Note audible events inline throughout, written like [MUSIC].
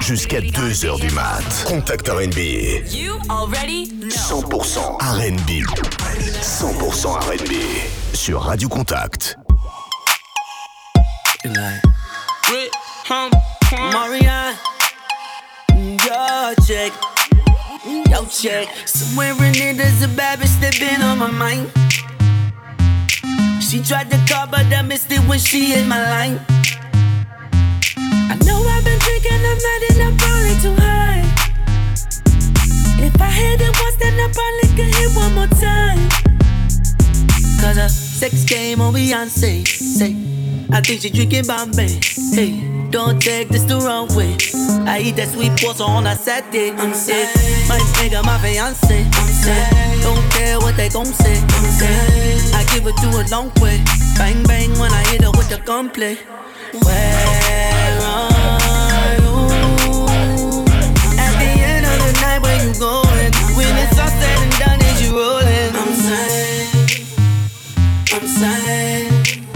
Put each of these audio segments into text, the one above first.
Jusqu'à 2h du mat. Contact RB. 100% RB. 100% RB. Sur Radio Contact. Marianne, yo check, yo check. Somewhere in there, there's a bad bitch that been on my mind. She tried to call, but I missed it when she hit my line. I know I've been drinking, I'm not and I'm probably too high. If I hit it once, then I probably could hit one more time. Cause a sex game on Beyonce. Say, I think she drinking Bombay. Hey, don't take this the wrong way. I eat that sweet pasta on a Saturday. I'm sick. My nigga, my fiance. I'm sick. Don't care what they gon' say. I'm sick. I give it to a long way. Bang bang when I hit her with the gunplay. Where going? When it's all said and done, is you rolling? I'm saying, I'm saying,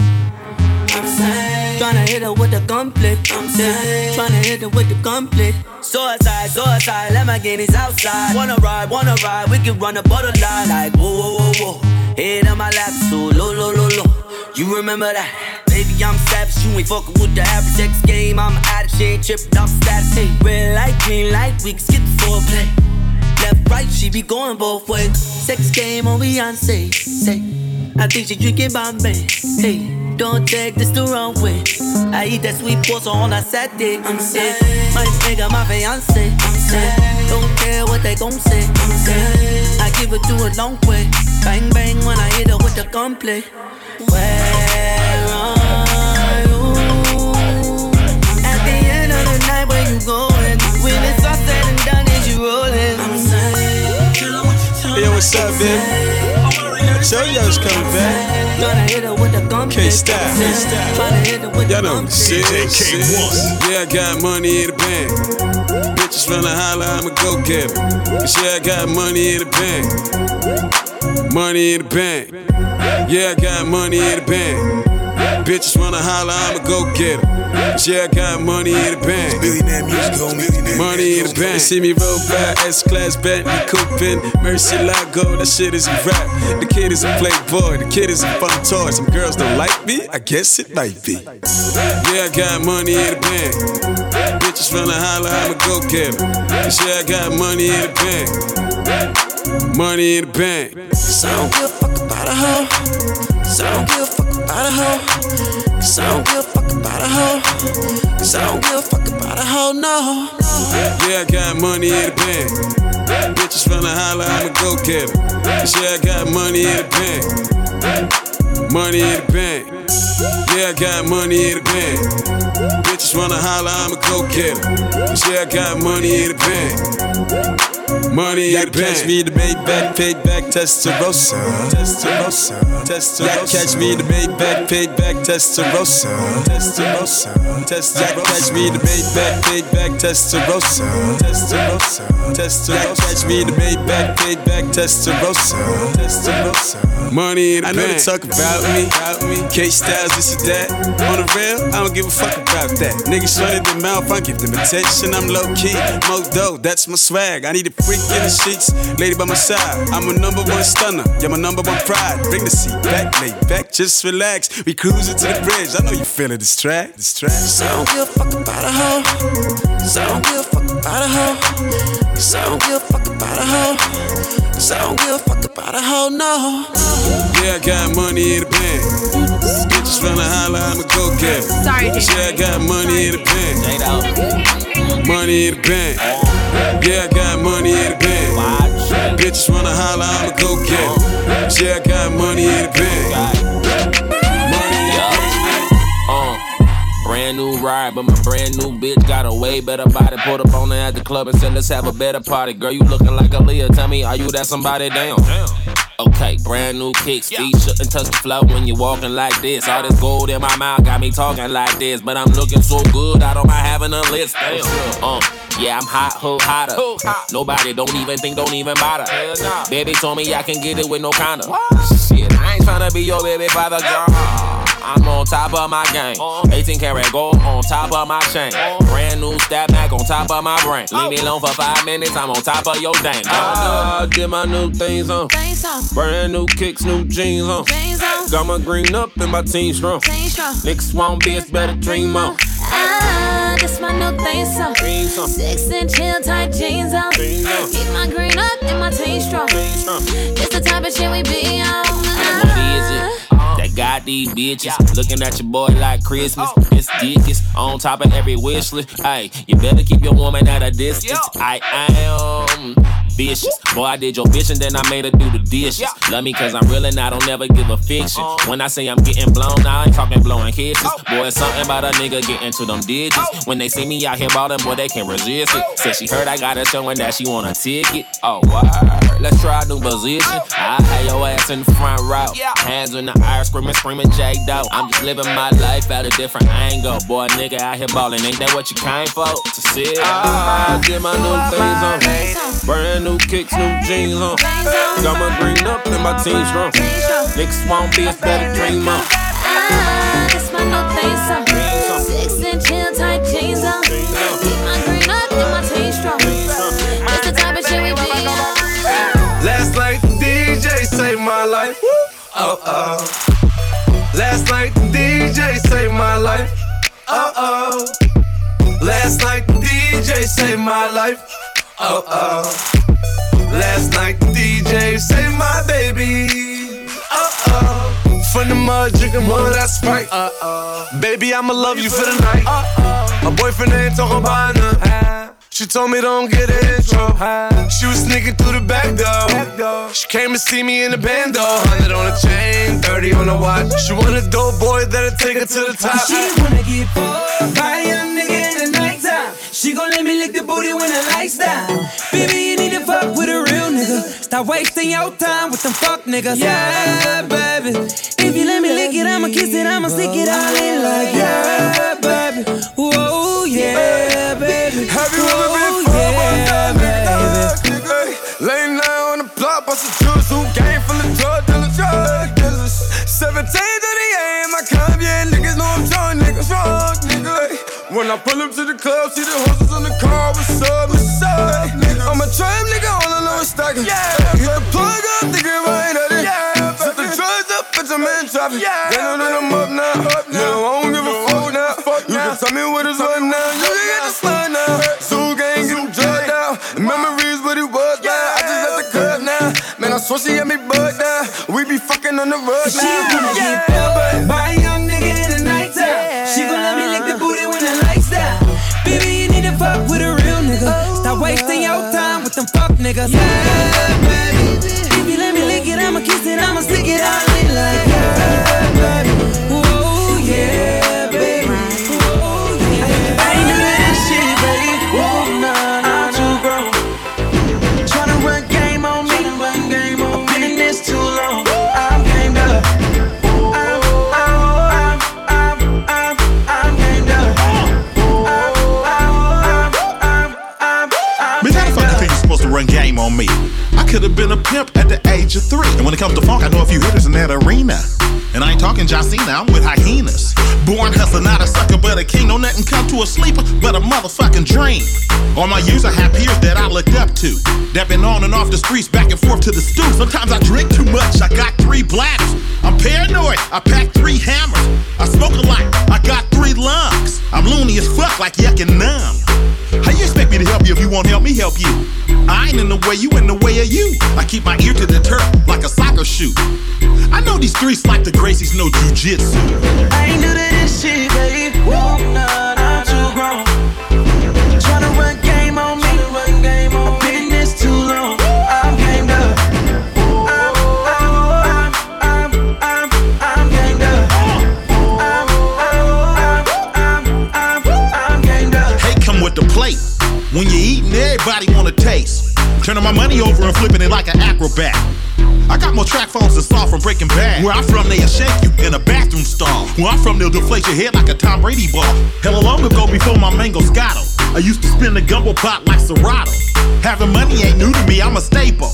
I'm saying. Tryna hit her with the gunplay. I'm saying, tryna hit her with the gunplay. Suicide, suicide, Lamborghinis outside. Wanna ride, wanna ride, we can run a borderline. Like, whoa, whoa, whoa, whoa. Head on my lap, so low, low, low, low. You remember that? Baby, I'm savage, you ain't fucking with the average X game. I'm out of she ain't tripping off status. Hey, red light, green light, we can skip the foreplay. Left, right, she be going both ways. Sex game on Beyonce. Say, I think she drinking Bombay. Hey, don't take this the wrong way. I eat that sweet pasta on a Saturday. I'm sick. My nigga, my fiance. I'm sick. Don't care what they gon' say. I'm sick. I give it to a long way. Bang bang when I hit her with the gunplay. Where Tell you I was coming back. Gonna hit her with the gunplay. K Style. Tryna hit her with the Y'all know the gunplay. shit. shit. Yeah, I got money in the bank. Bitches finna holler, I'ma go get 'em. Yeah, I got money in the bank. Money in the bank. Yeah, I got money in the bank. Bitches wanna holler, I'ma go get 'em. Yeah, I got money in the bank. Money in the bank. They see me roll by S class Bentley Coopin, Murcielago. That shit is a rap. The kid is a playboy. The kid is a fun toy. Some girls don't like me. I guess it might be. Yeah, I got money in the bank. Bitches finna holler, I'ma go get 'em. Yeah, I got money in the bank. Money in the bank. Cause I don't give a fuck about a hoe. Cause I don't give a fuck about a hoe. Cause I don't give a fuck about a hoe. Cause I don't give a fuck about a hoe, no. Yeah, I got money in the bank. Bitches finna holler, I'ma go get 'em. Yeah, I got money in the bank. Money in the bank. Yeah, I got money in the bank. Bitches wanna holler, I'ma go get 'em. Yeah, I got money in the bank. Money in the bank. Catch me in the Maybach, paid back Testarossa. Testarossa. Testarossa. Catch me in the Maybach, paid back Testarossa. Testarossa. Testarossa. Catch me in the Maybach, paid back Testarossa. Testarossa. Testarossa. Catch me in the Maybach, paid back Testarossa. Testarossa. Money in the I know they talk about me. K Styles, this is that. On the real, I don't give a fuck about that. Niggas running their mouth, I give them attention. I'm low key, mo dough, that's my swag. I need a freak in the sheets, lady by my side. I'm a number one stunner, you're my number one pride. Bring the seat back, lay back, just relax. We cruising to the bridge. I know you feeling this track, this track. Cause I don't give a fuck about a hoe. Cause I don't give a about a hoe. Cause I don't give a fuck about a hoe. Cause I don't give a fuck about a hoe, no. Yeah, I got money in the bank. Bitches finna holler, I'ma go get 'em. Sorry, Yeah, I got money in the bank. Money in the bank. Yeah, I got money in the bank. Bitches wanna holler, I'ma go get 'em. Yeah, I got money in the bank. Brand new ride, but my brand new bitch got a way better body. Pulled up on her at the club and said, let's have a better party. Girl, you looking like a Leah. Tell me, are you that somebody Damn. Okay, brand new kicks, feet shouldn't touch the floor when you're walking like this. All this gold in my mouth got me talking like this, but I'm looking so good, I don't mind having a list. Damn. Uh, yeah, I'm hot, who hotter. Hot, Nobody don't even think, don't even bother. Nah. Baby told me I can get it with no kinda. Shit, I ain't tryna be your baby father, girl. I'm on top of my game. 18 karat gold on top of my chain. Brand new stat back on top of my brain. Leave me alone for five minutes, I'm on top of your dang. I did my new things on. Brand new kicks, new jeans on. Got my green up and my team strong. Niggas want bitch, better dream on. Ah, this my new thing song. Six inch heel tight jeans on. Keep my green up and my team strong. This the type of shit we be on. What is it? Got these bitches looking at your boy like Christmas. Oh. This dick is on top of every wish list. Hey, you better keep your woman at a distance. I am vicious. Boy, I did your bitch and then I made her do the dishes. Love me cause I'm real and I don't never give a fiction. Uh-huh. When I say I'm getting blown, I ain't talking blowing kisses. Oh. Boy, it's something about a nigga getting to them digits. Oh. When they see me out here ballin', boy, they can't resist it. Oh. Said she heard I got a show and that she want a ticket. Oh, word. Let's try a new position. I had your ass in the front row. Hands in the air, screaming, screaming J Doe. I'm just living my life at a different angle. Boy, nigga out here ballin', ain't that what you came for? To see? Uh-huh. I did my new things on. Brand new kicks, new jeans on. Got my green up and my team strong. Niggas won't be a better dream on. Ah, this my new thing song. Six inch heel tight jeans on. Keep my green up and my team strong. This the type of shit we be on. Last night the DJ saved my life. Oh oh. Last night the DJ saved my life. Oh oh. Last night the DJ saved my life. Oh oh. Last night the DJ saved my baby. Uh oh. From the mud, drinking more of that Sprite. Uh oh. Baby, I'ma love you for the night. Uh oh. My boyfriend ain't talking about nothing. She told me don't get an intro. She was sneaking through the back door. She came to see me in the band though. 100 on the chain, 30 on the watch. She want a dope boy that'll take her to the top. She wanna get fucked by a young nigga in the nighttime. She gon' let me lick the booty when the lights down. Baby, you need fuck with a real nigga. Stop wasting your time with them fuck niggas. Yeah, baby. If you let me lick it, I'ma kiss it, I'ma stick it all in like yeah, baby. Whoa, yeah, baby. Have you ever been fucked yeah, baby. Late night on the block, bust a juice, who game full of drug dealers, drug dealers. 17 to the AM, I come, yeah, niggas know I'm drunk, niggas drunk, nigga. When I pull up to the club, see the horses on the car, what's up, what's up, nigga? I'm a trap nigga, all is stacking. Yeah, hit the plug up, it right at it. Yeah, set the drugs up, bitch, I'm in traffic. Yeah, they know that I'm up now. Up now. No, I don't give a fuck now. You can tell me what is what now. You can get the slide now. Zoo gang, get them drugged out. Memories what it was now. I just left the club now. Man, I swear she had me bugged down. We be fucking on the rug She now. get fucked by a young nigga in the nighttime. She gon' let me lick the booty when the lights down. Baby, you need to fuck with a real nigga. Stop wasting your time fuck niggas. Yeah, baby. If you let me lick it, I'ma kiss it, I'ma stick it all And when it comes to funk, I know a few hitters in that arena. And I ain't talking Josina, I'm with hyenas. Born hustler, not a sucker, but a king. No nothing come to a sleeper, but a motherfucking dream. All my years, I have peers that I looked up to. That been on and off the streets, back and forth to the stoop. Sometimes I drink too much, I got three bladders. I'm paranoid, I pack three hammers. I smoke a lot, I got three lungs. I'm loony as fuck, like yuck and numb. How you expect me to help you if you won't help me help you? I ain't in the way, you in the way of you. I keep my ear to the turf a soccer shoe. I know these streets like the Gracies know jujitsu. I ain't to this shit, baby. Nah, nah, I'm too grown. Tryna run game on me. I've been this too long. I'm gamed up. I'm, I'm, I'm, I'm, I'm, gamed up. I'm, I'm, I'm, I'm, I'm gamed up. Hate come with the plate. When you eating, everybody wanna taste. Turning my money over and flipping it like an acrobat. I got more track phones than Saul from Breaking Bad. Where I'm from, they'll shake you in a bathroom stall. Where I'm from, they'll deflate your head like a Tom Brady ball. Hell, long ago before my mango scotto, I used to spin the gumbo pot like Serato. Having money ain't new to me, I'm a staple.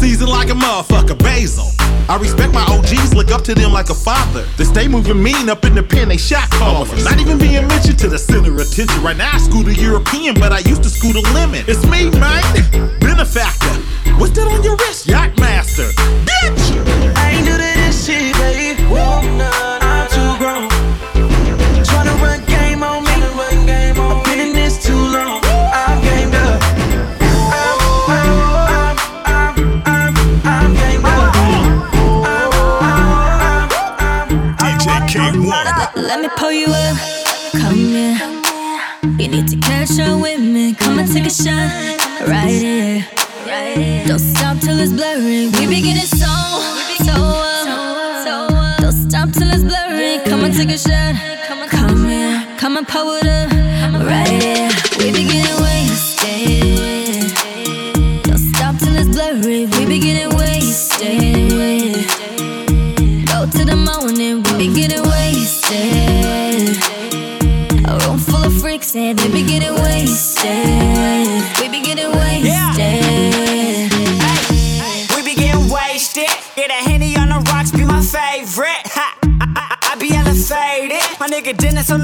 Seasoned like a motherfucker, basil. I respect my OGs, look up to them like a father. They stay moving mean up in the pen, they shot callers. Not even being mentioned to the center of attention. Right now I school the European, but I used to school the lemon. It's me, man. [LAUGHS] Benefactor. What's that on your wrist? Yacht master. Bitch! I ain't do this shit, pull you up, come here. You need to catch up with me. Come and take a shot, right here. Don't stop till it's blurry. We be getting so, so up. Don't stop till it's blurry. Come and take a shot. Come here, come and pull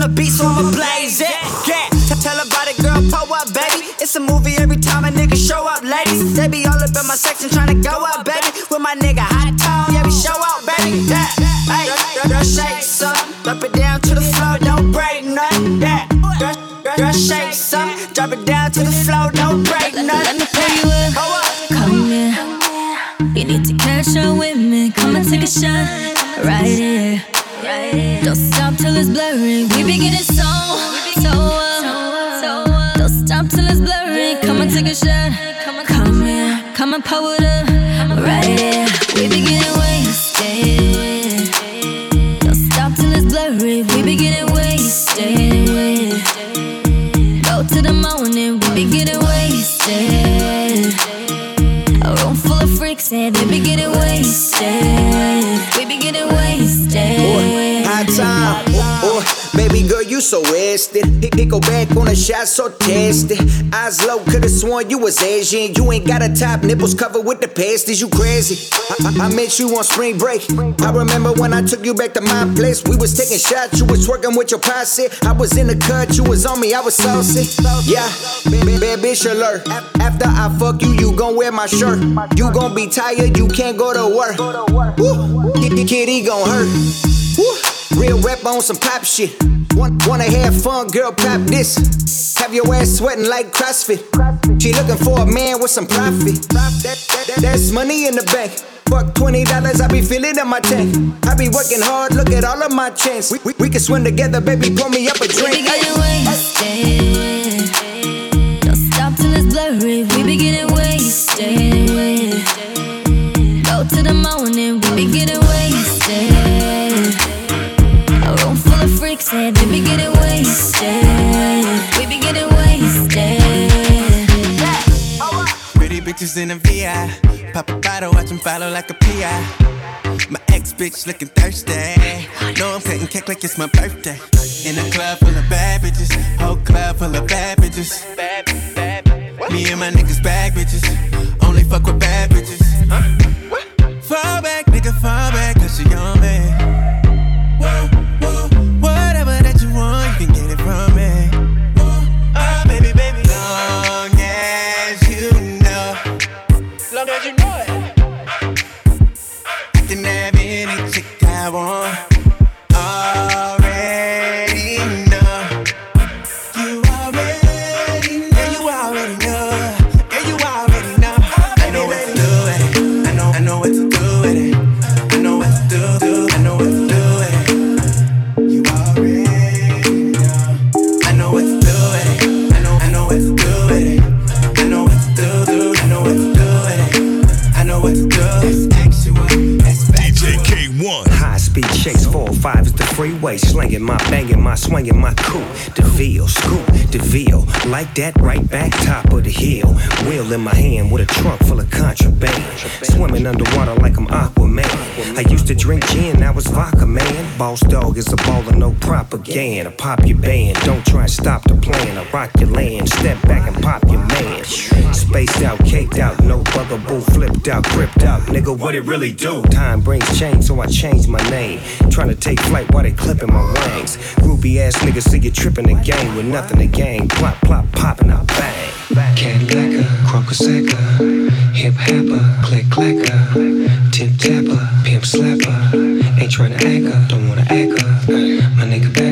the beat, so I'ma blaze it. Yeah, tell about it, girl, pull up, baby. It's a movie every time a nigga show up, ladies. They be all up in my section trying to go up, baby. With my nigga Hot Tone, yeah, we show out, baby. Yeah, hey, girl, girl, shake some, drop it down to the floor, don't break nothing. Yeah, girl, girl, shake some, drop it down to the floor, don't break Let nothing. me pull you. Up. Come here. You need to catch up with me. Come and take a shot, right here. Don't stop till it's blurry. We be getting so, so um, up. Um. Don't stop till it's blurry. Come and take a shot. Come here, come and pull it up, right. We be getting so wasted. Hit go back on a shot so tested. Eyes low, could've sworn you was Asian. You ain't got a top, nipples covered with the pasties. You crazy? I, I, I met you on spring break. I remember when I took you back to my place. We was taking shots, you was twerking with your posse. I was in the cut, you was on me, I was saucy. Yeah, bad, bad bitch alert. After I fuck you, you gon' wear my shirt. You gon' be tired, you can't go to work. Woo, kitty gon' hurt. Woo. Real rap on some pop shit. Want, wanna have fun, girl, pop this. Have your ass sweating like CrossFit. She looking for a man with some profit. That, that, that, that's money in the bank. Fuck twenty dollars, I be feeling in my tank. I be working hard, look at all of my chains. We, we, we can swim together, baby. Pour me up a drink. We be getting wasted. Don't stop till it's blurry. We be getting wasted. Go to the morning. We be getting bitches in a VI. Pop a bottle, watch them follow like a PI. My ex bitch looking thirsty. No, I'm cutting cake like it's my birthday. In a club full of bad bitches. Whole club full of bad bitches. Me and my niggas bad bitches. Only fuck with bad bitches. Propaganda. Pop your band, don't try and stop the plan. I rock your land, step back and pop your man. spaced out, caked out, no bugaboo, flipped out, gripped out. Nigga, what it really do? Time brings change, so I changed my name. Trying to take flight while they clipping my wings. Groupie ass niggas see you tripping the game with nothing to gain. Plop, plop, popping out, bang. Cadillac, crocosacca, hip happer, click clacker, tip tapper, pimp slapper. Ain't tryna act up, don't wanna act up. My nigga back up,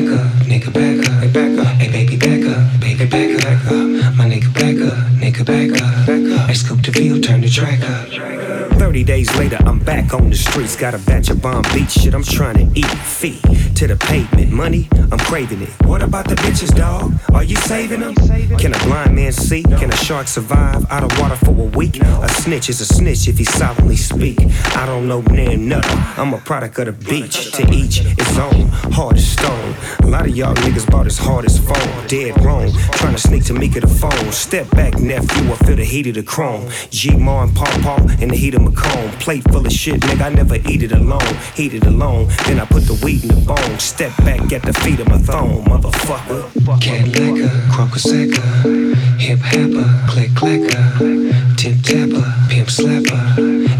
nigga back up, hey back up, hey baby back up, baby back up. My nigga back up, nigga back up. back up. I scoop the field, turn the track up. 30 days later, I'm back on the streets. Got a batch of bomb beat shit. I'm trying to eat feet to the pavement. Money, I'm craving it. What about the bitches, dog? Are you saving them? Can a blind man see? Can a shark survive out of water for a week? A snitch is a snitch if he solemnly speak. I don't know near nothing. I'm a product of the beach. To each its own. Hard as stone. A lot of y'all niggas bought as hard as phone. Dead wrong. Trying to sneak to me the phone. Step back, nephew. I feel the heat of the chrome. G Ma and Paw Paw in the heat of my comb. Plate full of shit, nigga. I never eat it alone. Heat it alone. Then I put the weed in the bone. Step back at the feet of my throne, motherfucker. Cadillac, crocosacca, hip happer, click clacker, tip tapper, pimp slapper.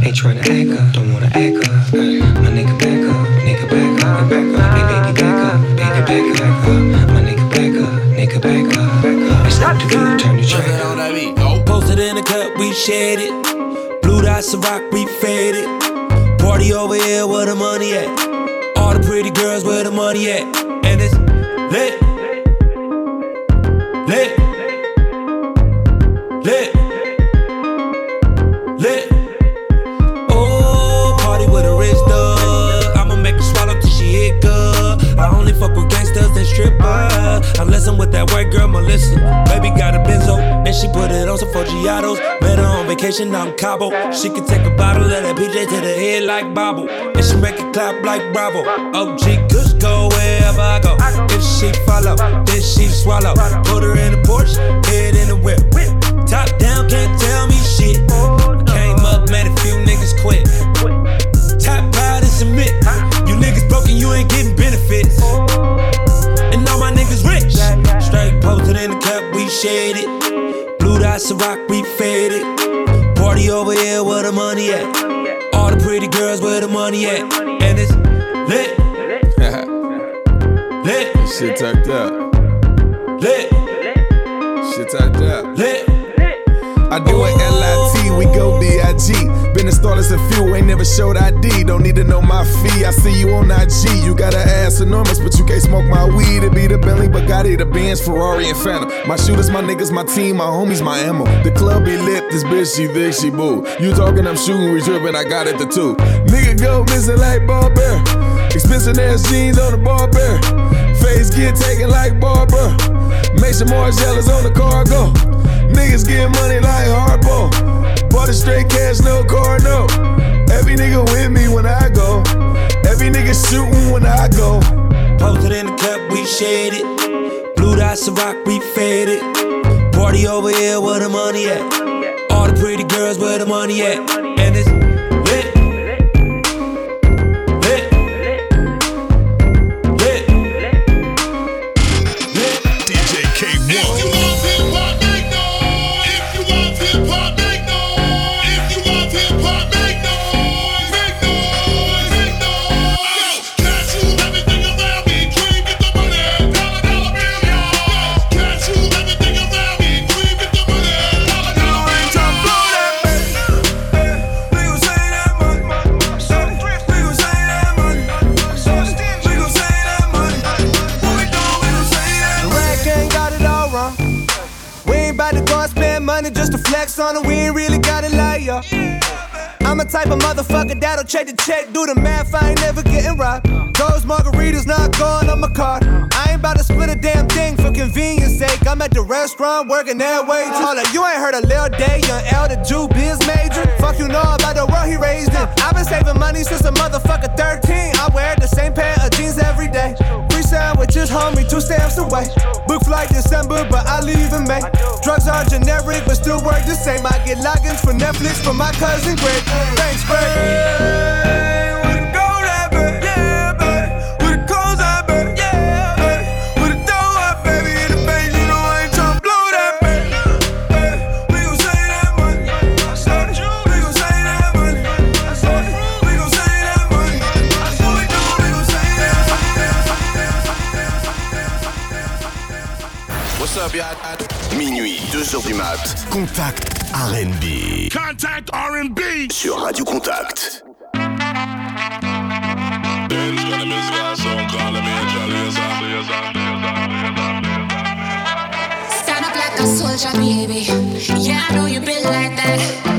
Ain't tryna act up, don't wanna act up. My nigga back up, nigga back up, back up. Hey baby back up, baby back up, up. My nigga back up, nigga back up. I stop the view, turn the track up. Posted in the cup, we shared it. Blue dots of rock, we faded. Party over here, where the money at? All the pretty girls, where the money at? And it's lit. Lit. Lit. Strippers. Unless I'm with that white girl, Melissa. Baby got a benzo, and she put it on some Foggiatos. Met her on vacation out in Cabo. She can take a bottle of that PJ to the head like Bobble. And she make it clap like Bravo. OG Kush go wherever I go. If she follow, then she swallow. Put her in the Porsche, head in the whip. Top down, can't tell me shit. Came up, made a few niggas quit. Top proud and submit. You niggas broken, you ain't getting benefits. And all my niggas rich. Straight posted in the cup, we shaded. Blue dots of rock, we faded. Party over here, where the money at? All the pretty girls, where the money at? And it's lit. [LAUGHS] lit. Shit tucked up. Lit. Shit tucked up. Lit. We go B-I-G. Been installed as a few, ain't never showed ID. Don't need to know my fee. I see you on IG. You got an ass enormous, but you can't smoke my weed. It be the Bentley, Bugatti, the Benz, Ferrari, and Phantom. My shooters, my niggas, my team, my homies, my ammo. The club be lit, this bitch, she thick, she boo. You talking, I'm shooting, we tripping, I got it the two. Nigga go missing like Barber. Expensive ass jeans on the Barber. Face get taken like Barbara. More jealous on the cargo. Niggas get money like hardball. Bought a straight cash, no car, no. Every nigga with me when I go. Every nigga shooting when I go. Posted in the cup, we shaded. Blue dots of rock, we faded. Party over here, where the money at? All the pretty girls, where the money at? And it's on it. We ain't really got it like ya. I'm a type of motherfucker that'll check the check, do the math. I ain't never getting robbed. Those margaritas not going on my card. I ain't about to split a damn thing for convenience sake. I'm at the restaurant working that way. Hold you ain't heard of Lil Day, young the Jew biz major. Fuck you know about the world he raised in. I've been saving money since a motherfucker 13. I wear the same pair of jeans every day. Free sandwiches, homie, two stamps away. Book flight December, but generic, but still work the same. I get logins for Netflix from my cousin Greg. Thanks, Greg. 2h du mat. Contact RB. Contact RB. Sur Radio Contact. Yeah, you like that.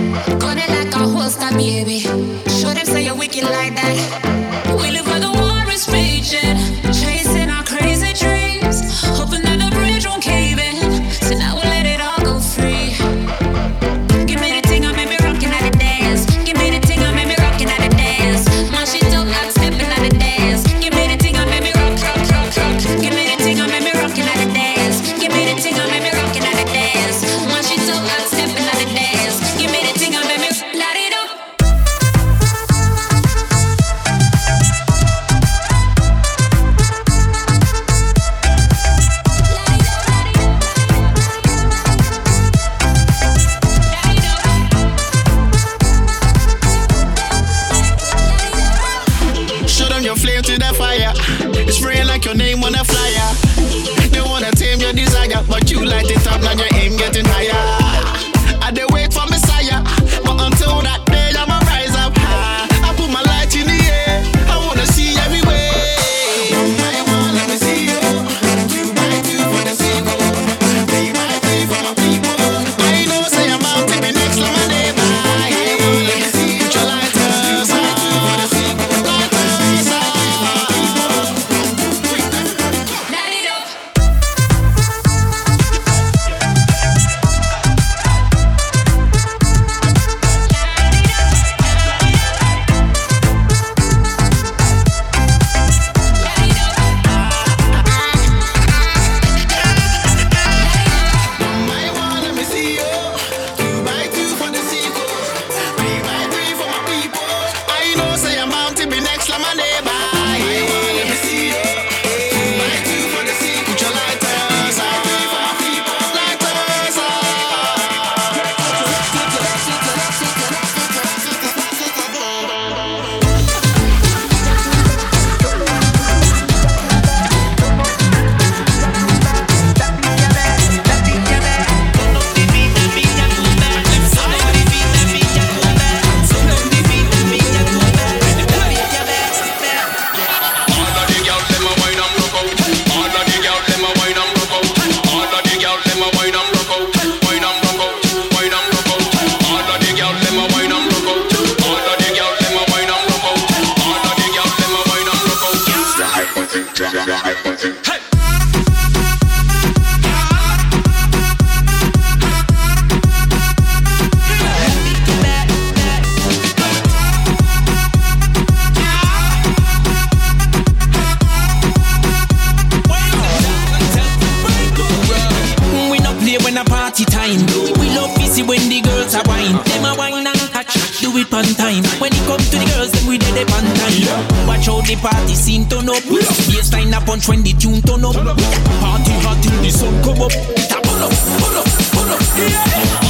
wine. Them a wine and catch, do it on time. When it come to the girls, then we dead up on time. Watch out the party scene turn up. Baseline up on when the tune turn up. Party hard till the sun come up. Pull up, pull up, pull up. Yeah.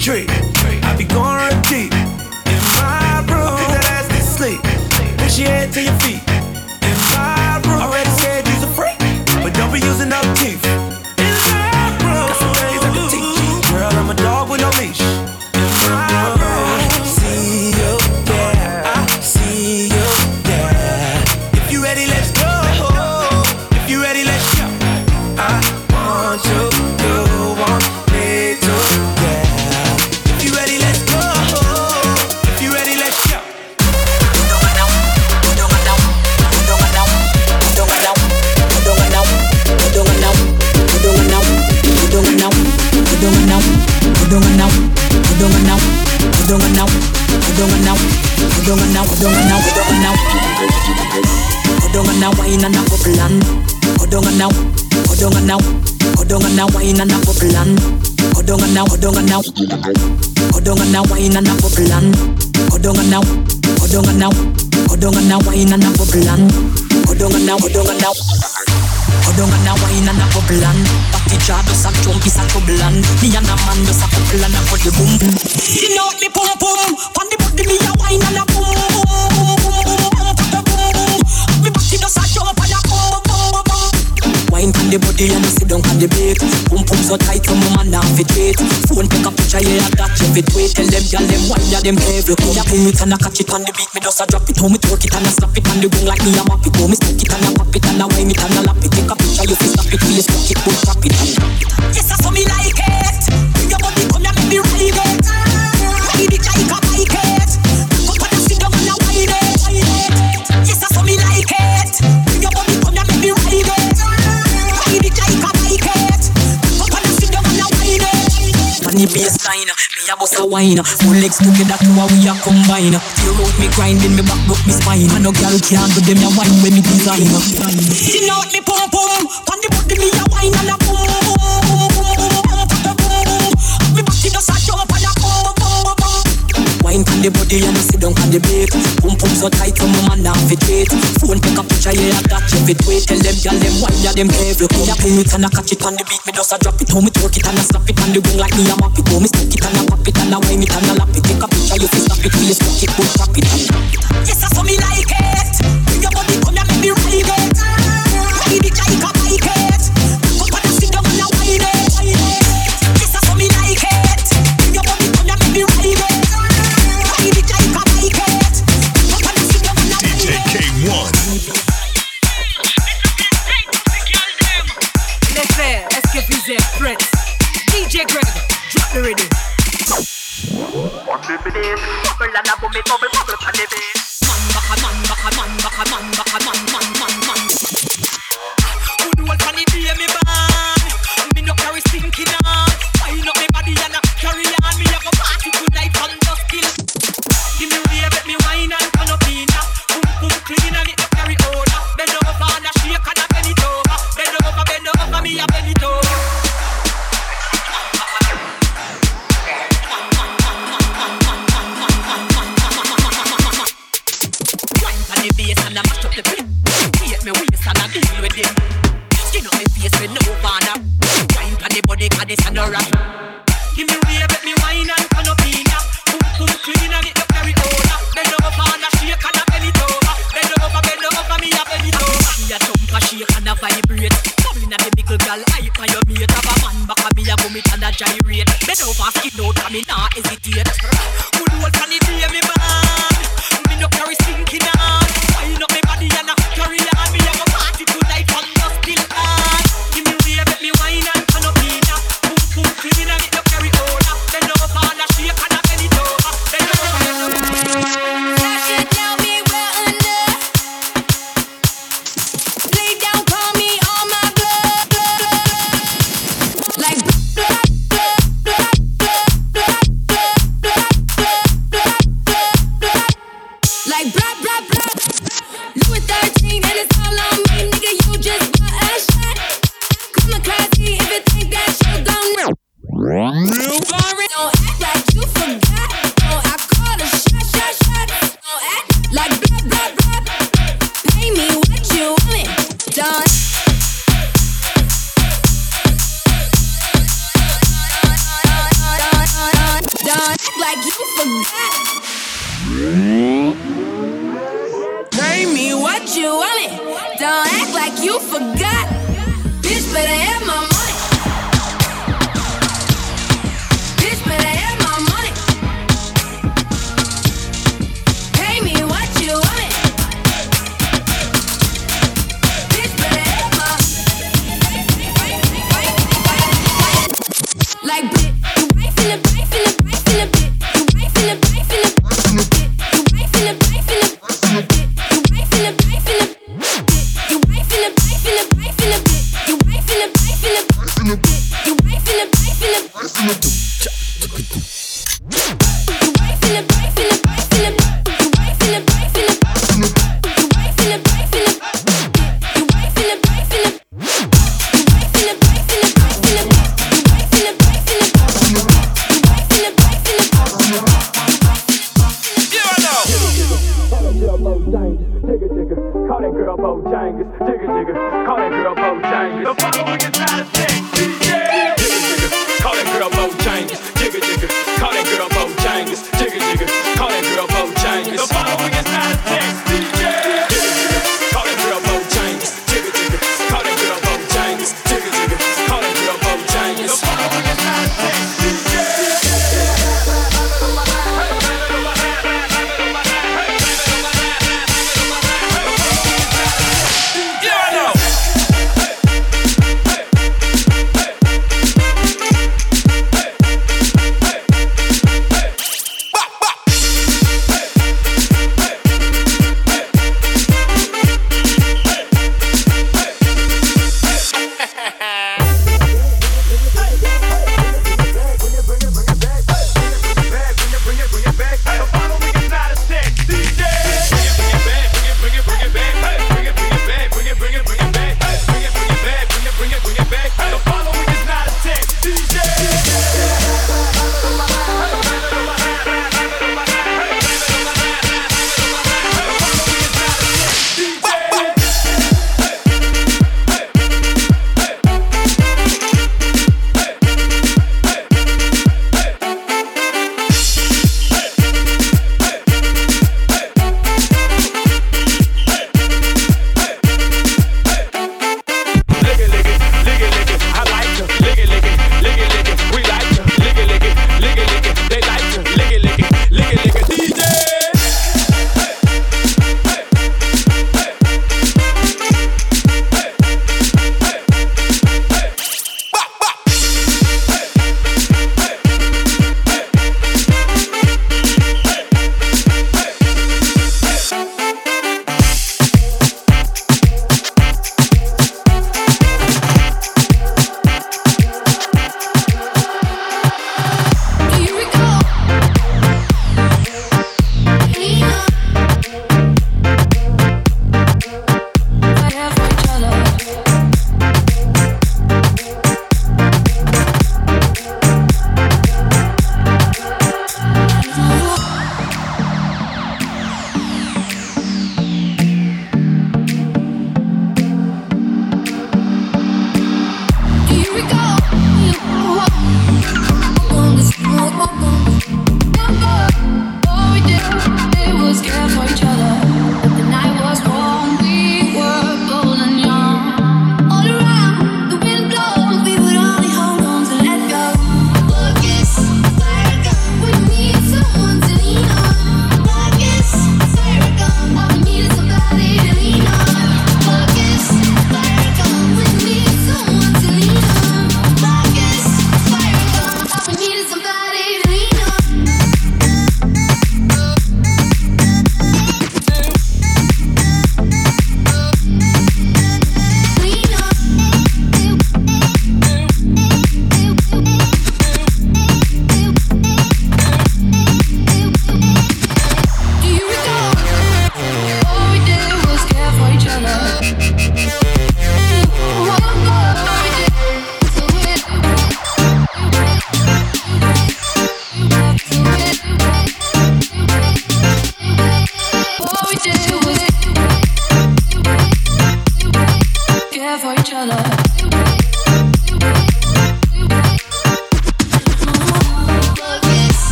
Give odonga na wine and a plan. Odonga now, odonga now. Odonga na wine and a plan. Party jar just a jump is a trouble and me and a man just a couple and a the boom. You know me pum pum, pon the body me a wine and a boom boom boom boom boom boom the boom boom. Me body just a jump and a boom boom boom. Wine pon the body and sit down on the bed. Boom boom so tight from my man now fit wait. Phone take a picture yeah that you fit wait. Tell them gyal them wine yeah them carry come ya pay it and I catch it on the beat. Me just a drop it, home me twerk it and I slap it on the ring like me a map it. Home me stick it and I pop it and I wine it and I lap it. Take a picture you fit snap it, please fuck it, put drop it. Yes I saw me like it. Funny baseline, me a bust a wine. Four legs together, two a we a combine. Tear out me grinding, me back broke me spine. I no girl can't do them ya wine when me design. You know me pum on the body and the sit down on the bed. Pum pum so tight from my man now fit wait. Phone take a picture yeah that you fit wait. Tell them gyal them wine ya them heavy. Come ya play it and I catch it on the beat. Me just a drop it, home me twerk it and I slap it on the ring like me a map it. Home me stick it and I pop it and I wine it and I lap it. Take a picture you fit snap it, please fuck it, put drop it. Yes I saw me like it. Good this and no. Give me rave, let me wine and turn up in ya. Come, come clean and it up carry over. Bend over for a shake and a bend it over. Bend over, bend over, me a bend it over. Me a jump a shake and a vibrate. Bubbling at the mickle girl, I for your mate. Have a man back a me a vomit and a gyrate. Bend over, skin out and me nah hesitate. Good old sunny day, me man. Me no carry stinking on. Wine up me body and a carry on. Me a go party tonight from dusk till dawn.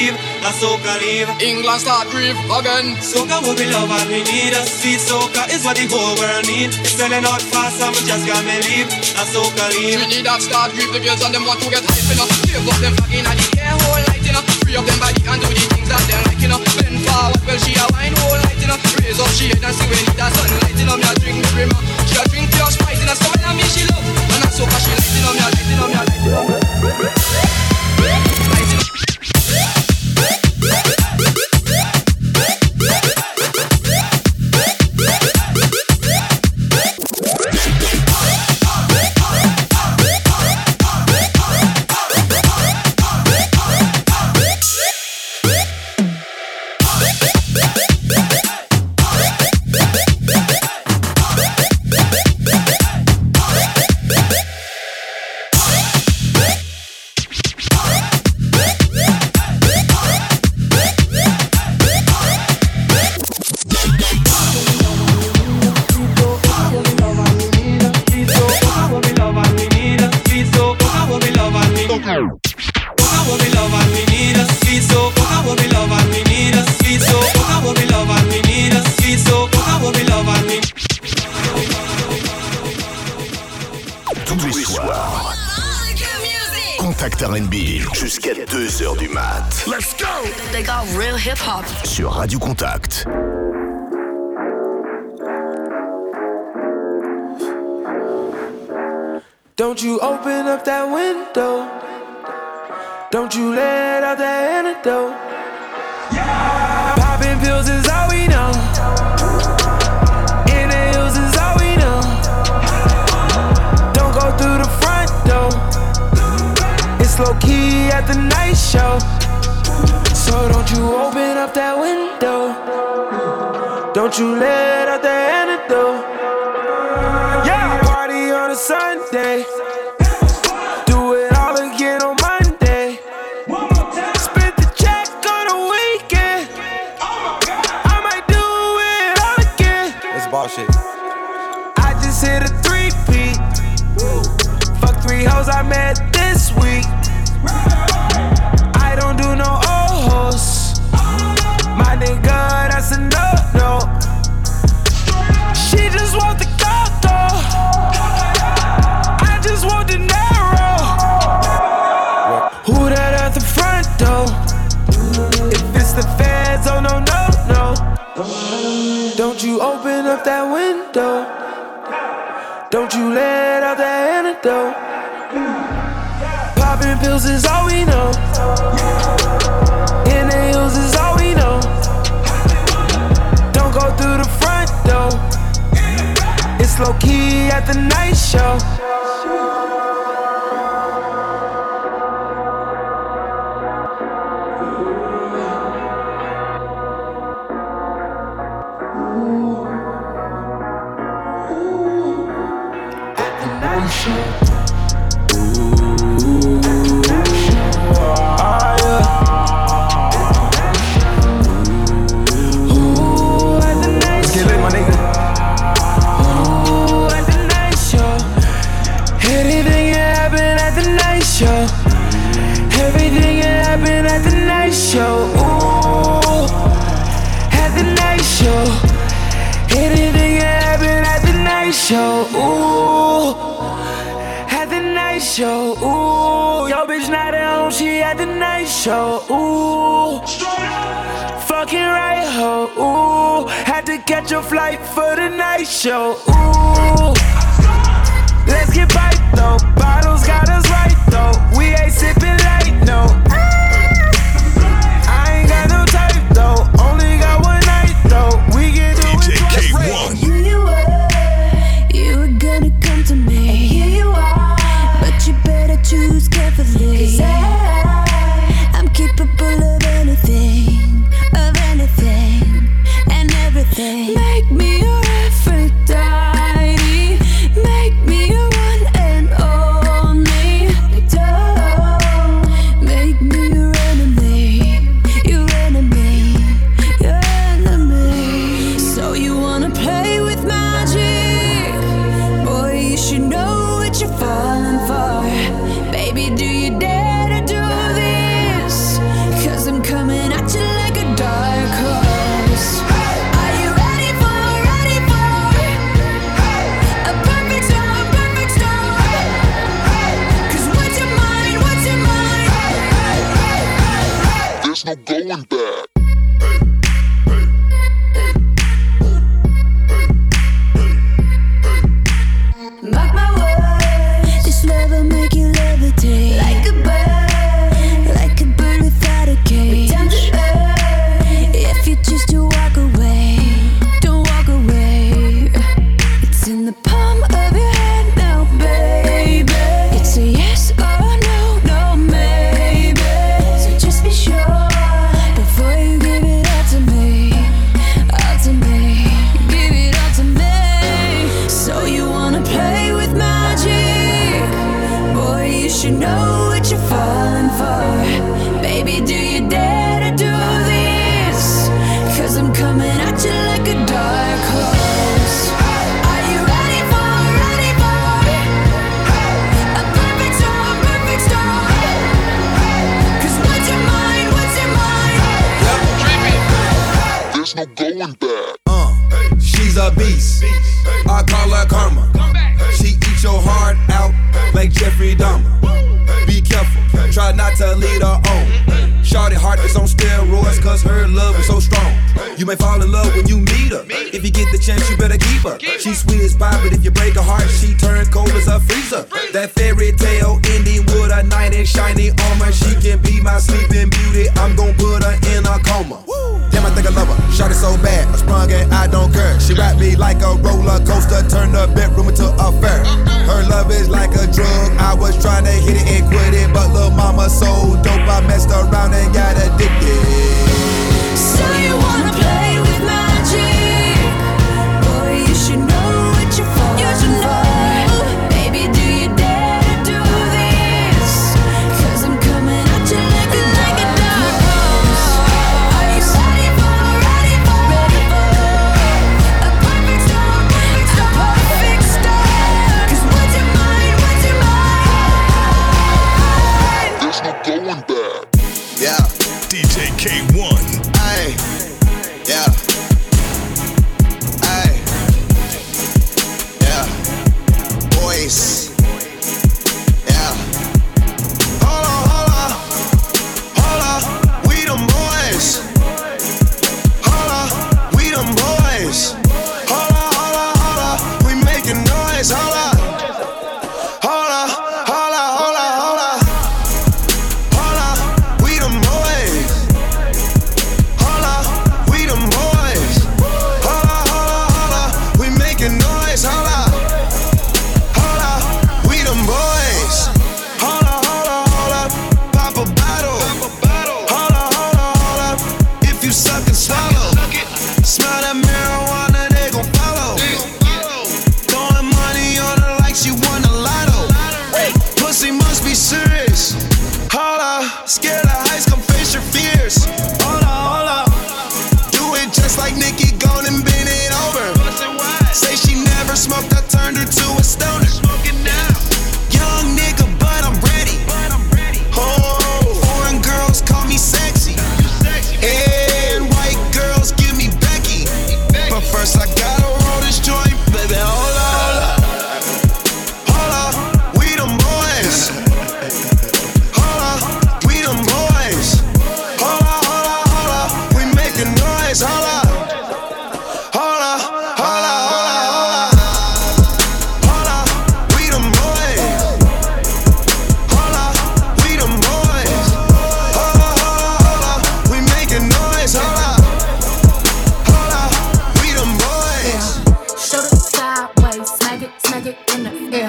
Leave. La soca leave. England start grieve again. Soca what we love and we need. A sweet soca is what the whole world need. It's selling out fast we just me leave. La soca leave. Trinidad start grieve. The girls and them want to get hype enough. Give up them flag in the air whole night enough. Free up them body and do the things that they like enough. Bend forward, well she a wine whole night enough. Raise up she head and see when it a sunlight enough. Me a drink me rimmer. Uh, she a drink pure Sprite and a so when I me she love. And a soca she lighting up, me a lighting up, me a lighting up. Música Don't you open up that window. Don't you let out that antidote. Yeah. Popping pills is all we know. Inhales is all we know. Don't go through the front door. It's low key at the night show. So don't you open up that window. Don't you let out that antidote. Sunday. though. Popping pills is all we know. In the hills is all we know. Don't go through the front door. It's low key at the night show. show. Ooh, fucking right, ho. Ooh, had to catch a flight for the night show. Ooh, let's get right though. Bottles got us right though. We ain't sipping light, no.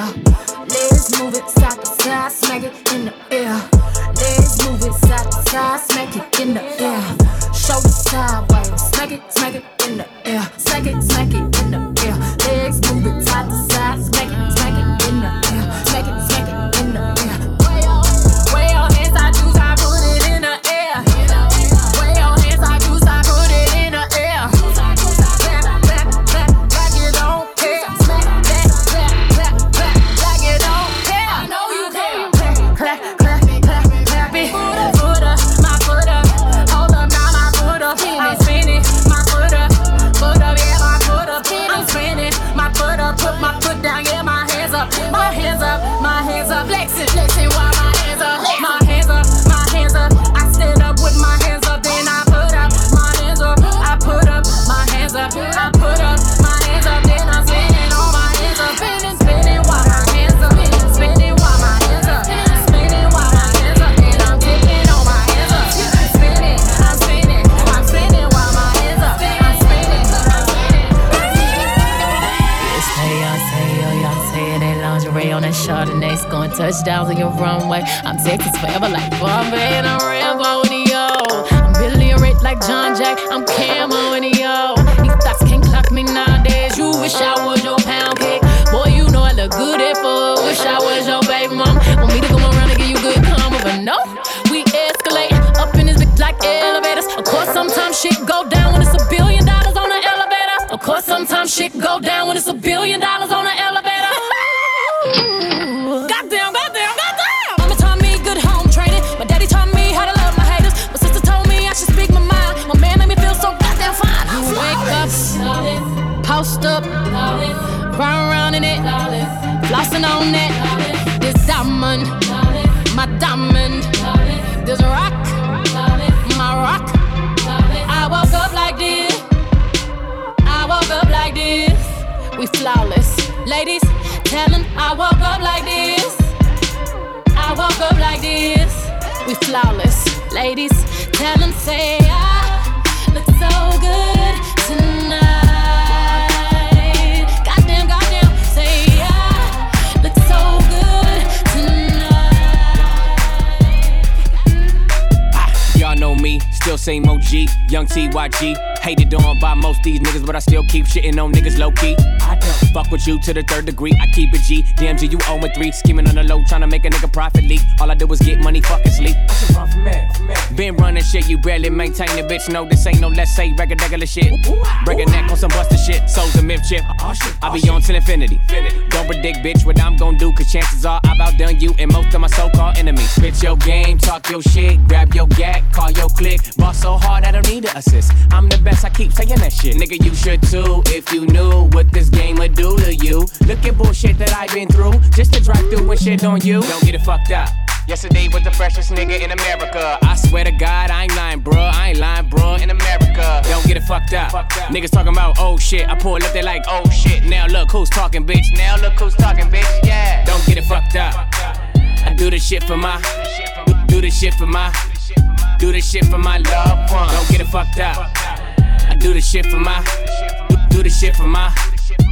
air. move it side to side, smack it in the air. Legs it side to side, smack it in the air. Shoulder sideways, smack it, smack it touchdowns on your runway. I'm Texas forever like Bombay, and I'm Rambo and yo. I'm Billy Rich like John Jack, I'm Camo and yo. These thoughts can't clock me nowadays. You wish I was your pound cake. Boy, you know I look good at four. Wish I was your baby mom. Want me to come around and give you good karma, but no. We escalate up in this bitch like elevators. Of course, sometimes shit go down when it's a billion dollars on an elevator. Of course, sometimes shit go down when it's a billion dollars on an elevator. Post up, run around in it, flossing on it. This diamond, my diamond. This rock, my rock. I woke up like this. I woke up like this. We flawless. Ladies, tell them I woke up like this. I woke up like this. We flawless. Ladies, tell them say I look so good tonight. Still same OG, young TYG. Hated on by most these niggas, but I still keep shitting on niggas low key. I fuck with you to the third degree. I keep it G. DMG, you owe me three. Scheming on the low, trying to make a nigga profit leak. All I do is get money, fucking sleep. Been running shit, you barely maintain it, bitch. No, this ain't no let's say regular, regular shit. Break a neck on some busted shit. Souls a myth chip. I be on till infinity. Don't predict, bitch, what I'm gon' do, cause chances are I've outdone you and most of my so called enemies. Spit your game, talk your shit, grab your gat, call your click. Boss so hard, I don't need an assist. I'm the best, I keep saying that shit. Nigga, you should too, if you knew what this game would do to you. Look at bullshit that I've been through, just to drive through and shit on you. Don't get it fucked up. Yesterday was the freshest nigga in America. I swear to God, I ain't lying, bruh. I ain't lying, bruh. In America, don't get it fucked up. Niggas talking about oh shit. I pull up, they like oh shit. Now look who's talking, bitch. Now look who's talking, bitch. Yeah. Don't get it fucked up. I do this shit for my, do this shit for my, do this shit for my loved one. Don't get it fucked up. I do this shit for my, do this shit for my.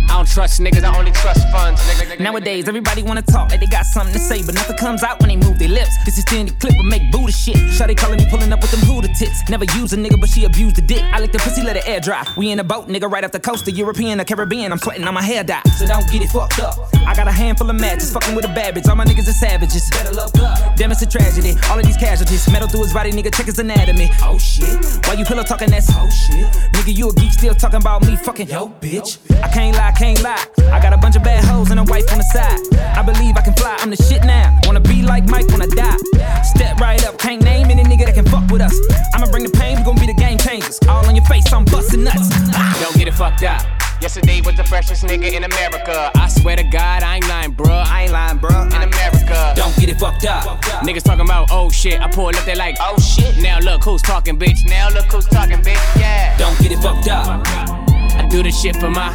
I don't trust niggas, I only trust funds. Nigga, Nowadays, everybody wanna talk like they got something to say, but nothing comes out when they move their lips. This is the clip will make Buddha shit. Shawty calling me pulling up with them Huda tits. Never use a nigga, but she abused the dick. I like the pussy, let it air dry. We in a boat, nigga, right off the coast, the European, the Caribbean. I'm sweating on my hair dye, so don't get it fucked up. I got a handful of matches, fucking with a bad bitch. All my niggas are savages. Better look up. Damn, it's a tragedy. All of these casualties, metal through his body, nigga, check his anatomy. Oh shit. Why you pillow talking that's oh shit? Nigga, you a geek still talking about me fucking yo bitch. I can't lie, can't lie. I got a bunch of bad hoes and a wife on the side. I believe I can fly, I'm the shit now. Wanna be like Mike when I die. Step right up, can't name any nigga that can fuck with us. I'ma bring the pain, we gon' be the game changers. All on your face, I'm busting nuts. [LAUGHS] Don't get it fucked up. Yesterday was the freshest nigga in America. I swear to God, I ain't lying, bruh. I ain't lying, bruh. In America. Don't get it fucked up. Niggas talking about oh shit. I pull up, they like oh shit. Now look who's talking, bitch. Now look who's talking, bitch. Yeah. Don't get it fucked up. I do this shit for my,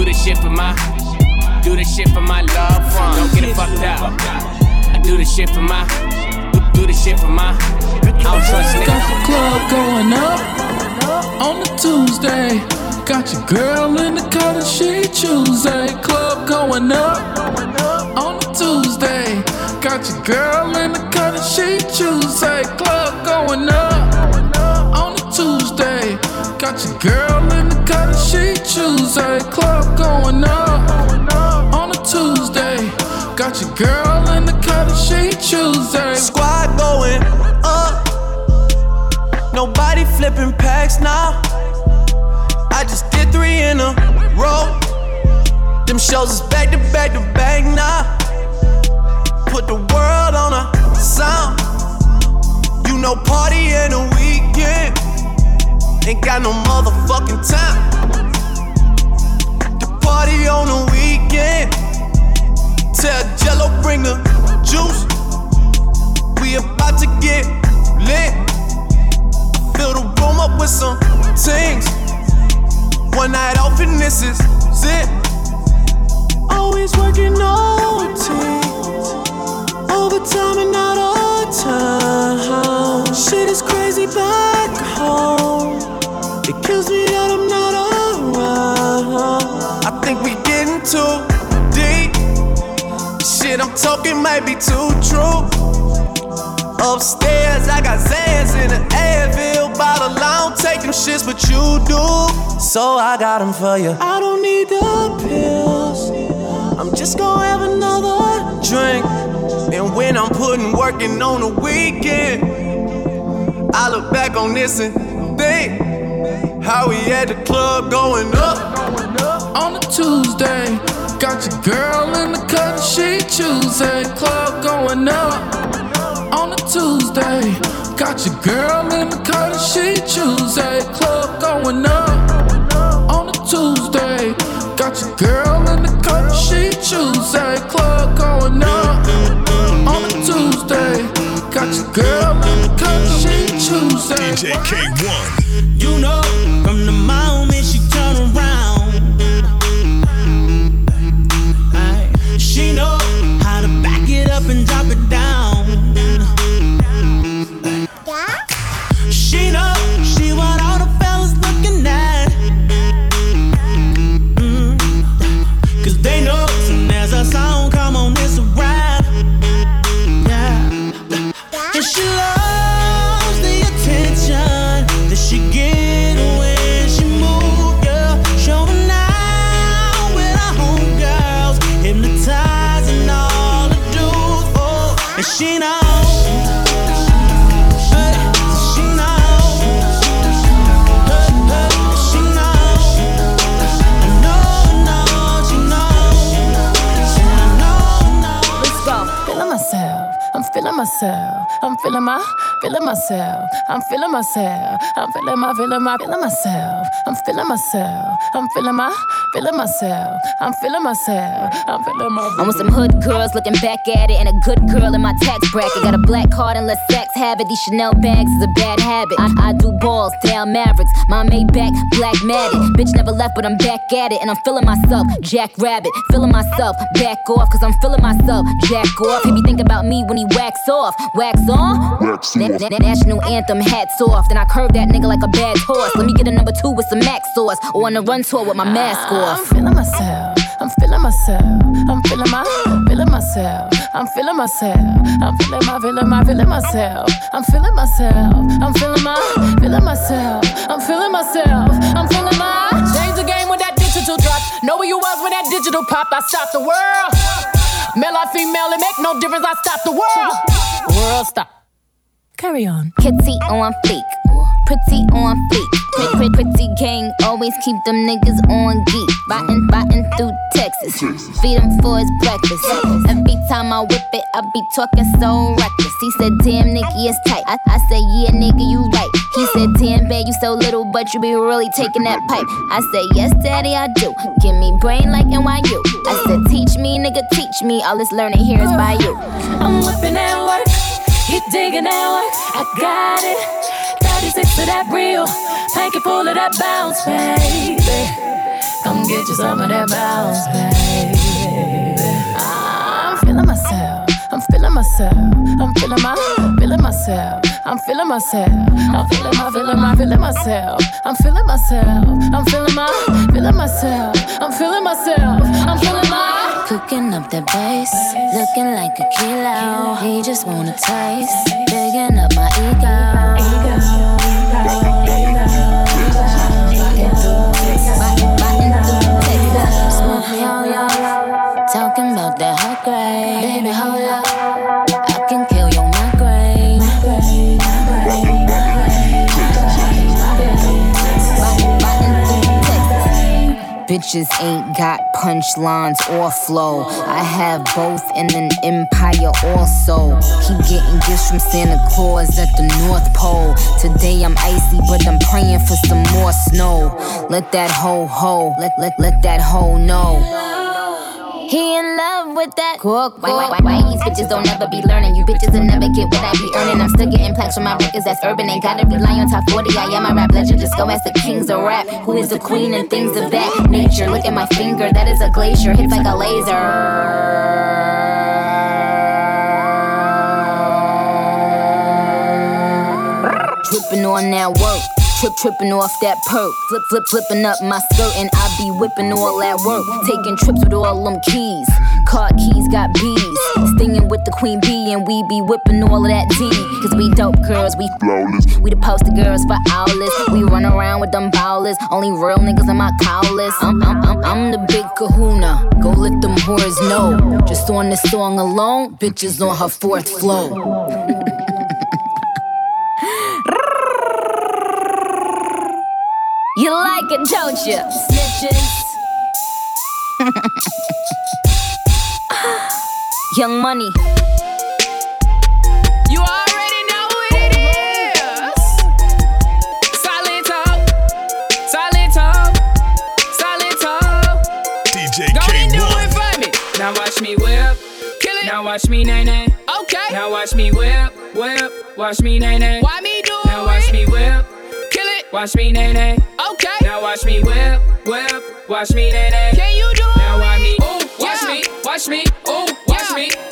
do this shit for my, do this shit for my loved one. Don't get it fucked up. I do this shit for my, do this shit for my. I don't trust. Got the club going up on a Tuesday. Got your girl in the cut and she Tuesday. Club going up on a Tuesday. Got your girl in the cut and she Tuesday. Club going up on a Tuesday. Got your girl in the cut and she Tuesday. Club going up on a Tuesday. Got your girl in the and she Tuesday. Squad going up. Nobody flipping packs now. I just did three in a row. Them shows is back to back to back now. Put the world on a sound. You know, party in the weekend. Ain't got no motherfucking time. The party on the weekend. Tell Jello bring the juice. We about to too deep. Shit, I'm talking might be too true. Upstairs, I got Zans in the Advil bottle. I don't take them shits, but you do. So I got them for you. I don't need the pills. I'm just gonna have another drink. And when I'm putting working on the weekend, I look back on this and think how we at the club going up. On a Tuesday, got your girl in the cut, she Tuesday, club going up. On a Tuesday, got your girl in the cut, she Tuesday, club going up. On a Tuesday, got your girl in the cut, she Tuesday, club going up. On a Tuesday, got your girl in the cut, she Tuesday. DJ Kay-One. You know, from the Let's go. Feeling myself. I'm feeling myself. I'm feeling my, feeling myself. I'm feeling myself. I'm feeling my, feeling my, feeling myself. I'm feeling myself. I'm feeling my, feeling myself. I'm feeling myself. I'm feeling my. I'm with some hood girls looking back at it, and a good girl in my tax bracket. Got a black card and let sex have it. These Chanel bags is a bad habit. I, I do balls, Dallas Mavericks. My Maybach, black matted. Bitch never left, but I'm back at it, and I'm feeling myself. Jack Rabbit, feeling myself. Back off, cause I'm feeling myself. Jack off. He be thinking about me when he wax off. Wax on? Wax Na- na- national anthem, hats off. Then I curve that nigga like a bad horse. Let me get a number two with some max sauce. Or on a run tour with my mask ah, off. I'm feeling myself. I'm feeling myself. I'm feeling my, feeling myself. I'm feeling myself. I'm feeling my, feeling my, feeling myself. I'm feeling myself. I'm feeling my, feeling myself. I'm feeling myself. I'm feeling my. Change the game when that digital dropped. Know where you was when that digital popped. I stopped the world. Male or female, it make no difference. I stopped the world. World stop. Carry on. Kitty on fleek, pretty on fleek. Pretty, pretty, pretty gang, always keep them niggas on geek. Biting, biting through Texas. Feed him for his breakfast. Every time I whip it, I be talking so reckless. He said, damn, nigga, it's tight. I, I said, yeah, nigga, you right. He said, damn, babe, you so little, but you be really taking that pipe. I said, yes, daddy, I do. Give me brain like NYU. I said, teach me, nigga, teach me. All this learning here is by you. I'm whipping that work. Keep digging that work. I got it. 36 to that real. Pinky full of that bounce, baby. Come get you some of that bounce, baby. I'm feeling myself. I'm feeling myself. I'm feeling my, feeling myself. I'm feeling myself. I'm feeling my, feeling my, feeling myself. I'm feeling myself. I'm feeling my, feeling myself. I'm feeling myself. I'm feeling my. Cooking up the bass, looking like a kilo. He just wanna taste, bigging up my ego. Smoke Bitches ain't got punchlines or flow. I have both in an empire also. Keep getting gifts from Santa Claus at the North Pole. Today I'm icy, but I'm praying for some more snow. Let that hoe ho, let let let that hoe know. He in love with that cook. Why, why, why, why these bitches don't ever be learning? You bitches will never get what I be earning. I'm still getting plaques from my records that's urban. Ain't gotta rely on top 40. I am a rap legend. Just go ask the kings of rap. Who is the queen and things of that nature? Look at my finger, that is a glacier. Hits like a laser. Tripping on that work. trip, tripping off that perk. Flip, flip, flipping up my skirt, and I be whipping all that work. Taking trips with all them keys. Car keys got bees. Stinging with the queen bee, and we be whipping all of that tea. Cause we dope girls, we flawless. We the poster girls for owlets. We run around with them bowlers. Only real niggas in my cowlers. I'm, I'm, I'm, I'm the big kahuna. Go let them whores know. Just on this song alone, bitches on her fourth floor. [LAUGHS] You like it, don't you? Snitches. [LAUGHS] Young Money. You already know who it is. Silentó, silent talk, silent talk. DJ Go and do Kay-One. it for me. Now watch me whip, kill it. Now watch me nae nae. Okay. Now watch me whip, whip. Watch me nae nae. Why me do Now watch me whip, kill it. Watch me nae nae. Okay. Now watch me whip, whip. Watch me nae nae. Can you do Now watch me, ooh, watch me, watch me, ooh,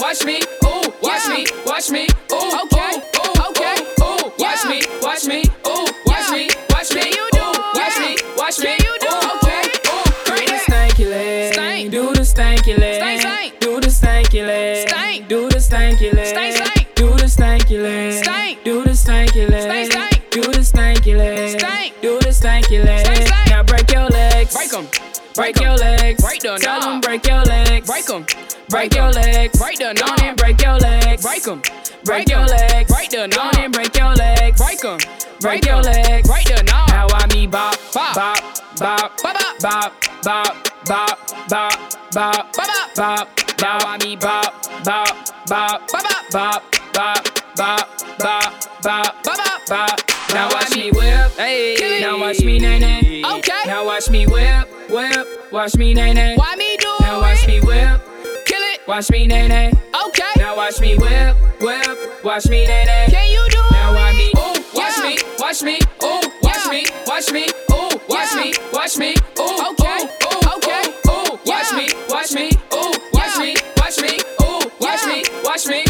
watch me, ooh, watch me, watch me, ooh, okay, ooh, okay, ooh, watch me, watch me, ooh, watch me, watch me, you do, watch me, watch me, you do, okay, ooh, do the stanky leg, stank, do the stanky leg, stank, stank, do the stanky leg, stank, do the stanky leg, stank, stank, do the stanky leg, stank, do the stanky leg, stank, stank, do the stanky leg, stank, do the stanky leg, stank, stank. Now break your legs, break 'em. Break your legs, break the Tell 'em break your legs, break 'em. Break your legs, break the knob and break your legs, break 'em. Break your legs, break the knob and break your legs, break 'em. Break your legs, break the knob. Now I me bop, bop, bop, bop, bop, bop, bop, bop, bop, bop, bop, bop. Now I me bop, bop, bop, bop, bop, bop, bop, bop, bop, bop, bop. Now watch me whip, hey. Now watch me nae nae. Okay. Now watch me whip, whip. Watch me nae nae. Why me do Now watch me whip, it. Watch me nae nae. Okay. Now watch me whip, whip. Watch me nae nae. Can you do Now watch me, ooh, watch me, watch me, ooh, watch me, watch me, ooh, watch me, watch me, ooh, okay, ooh, okay, ooh, watch me, watch me, ooh, watch me, watch me, ooh, watch me, watch me, ooh,